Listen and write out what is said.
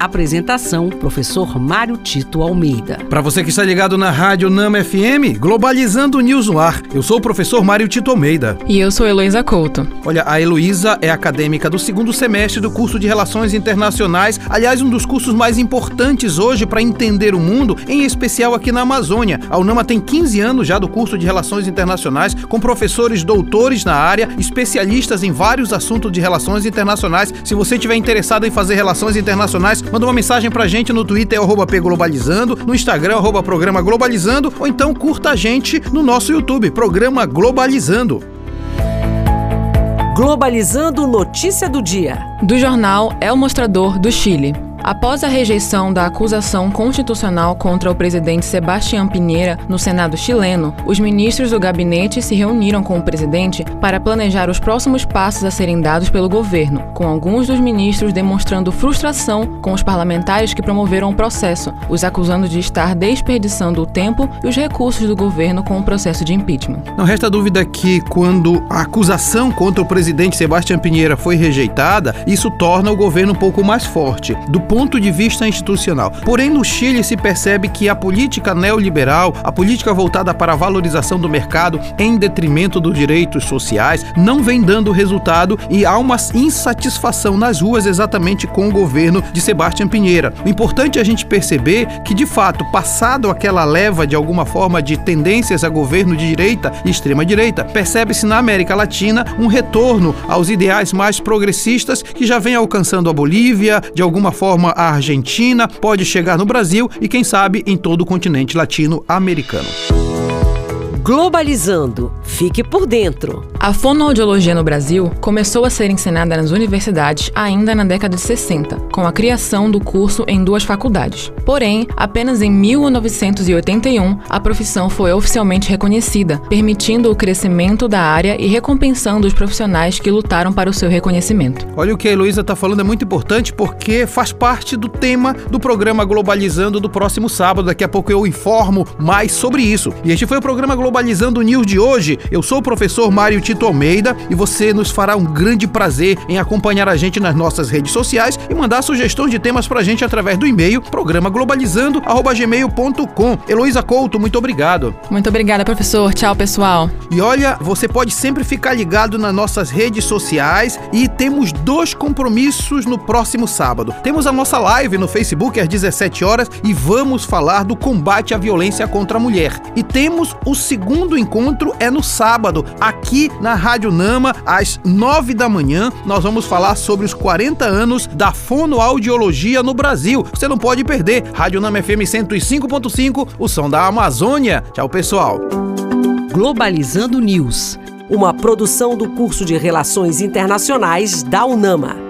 Apresentação: Professor Mário Tito Almeida. Para você que está ligado na Rádio Nama FM, Globalizando News no ar. Eu sou o professor Mário Tito Almeida. E eu sou Heloísa Couto. Olha, a Heloísa é acadêmica do segundo semestre do curso de Relações Internacionais. Aliás, um dos cursos mais importantes hoje para entender o mundo, em especial aqui na Amazônia. A UNAMA tem 15 anos já do curso de Relações Internacionais, com professores doutores na área, especialistas em vários assuntos de relações internacionais. Se você estiver interessado em fazer relações internacionais, Manda uma mensagem pra gente no Twitter, arroba Globalizando, no Instagram, arroba Programa Globalizando, ou então curta a gente no nosso YouTube, Programa Globalizando. Globalizando notícia do dia. Do jornal É o Mostrador do Chile. Após a rejeição da acusação constitucional contra o presidente Sebastião Pinheira no Senado chileno, os ministros do gabinete se reuniram com o presidente para planejar os próximos passos a serem dados pelo governo, com alguns dos ministros demonstrando frustração com os parlamentares que promoveram o processo, os acusando de estar desperdiçando o tempo e os recursos do governo com o processo de impeachment. Não resta dúvida que, quando a acusação contra o presidente Sebastião Pinheira foi rejeitada, isso torna o governo um pouco mais forte. Do ponto de vista institucional. Porém, no Chile se percebe que a política neoliberal, a política voltada para a valorização do mercado em detrimento dos direitos sociais, não vem dando resultado e há uma insatisfação nas ruas exatamente com o governo de Sebastião Pinheira. O importante é a gente perceber que, de fato, passado aquela leva de alguma forma de tendências a governo de direita e extrema-direita, percebe-se na América Latina um retorno aos ideais mais progressistas que já vem alcançando a Bolívia, de alguma forma forma a Argentina, pode chegar no Brasil e, quem sabe, em todo o continente latino-americano. Globalizando. Fique por dentro. A fonoaudiologia no Brasil começou a ser ensinada nas universidades ainda na década de 60, com a criação do curso em duas faculdades. Porém, apenas em 1981 a profissão foi oficialmente reconhecida, permitindo o crescimento da área e recompensando os profissionais que lutaram para o seu reconhecimento. Olha o que a Heloísa está falando é muito importante porque faz parte do tema do programa Globalizando do próximo sábado. Daqui a pouco eu informo mais sobre isso. E este foi o programa Globalizando Globalizando News de hoje. Eu sou o professor Mário Tito Almeida e você nos fará um grande prazer em acompanhar a gente nas nossas redes sociais e mandar sugestões de temas pra gente através do e-mail programa globalizando@gmail.com. Heloísa Couto, muito obrigado. Muito obrigada, professor. Tchau, pessoal. E olha, você pode sempre ficar ligado nas nossas redes sociais e temos dois compromissos no próximo sábado. Temos a nossa live no Facebook às 17 horas e vamos falar do combate à violência contra a mulher. E temos o segundo segundo encontro é no sábado, aqui na Rádio Nama, às 9 da manhã. Nós vamos falar sobre os 40 anos da fonoaudiologia no Brasil. Você não pode perder. Rádio Nama FM 105.5, o som da Amazônia. Tchau, pessoal. Globalizando News, uma produção do curso de Relações Internacionais da UNAMA.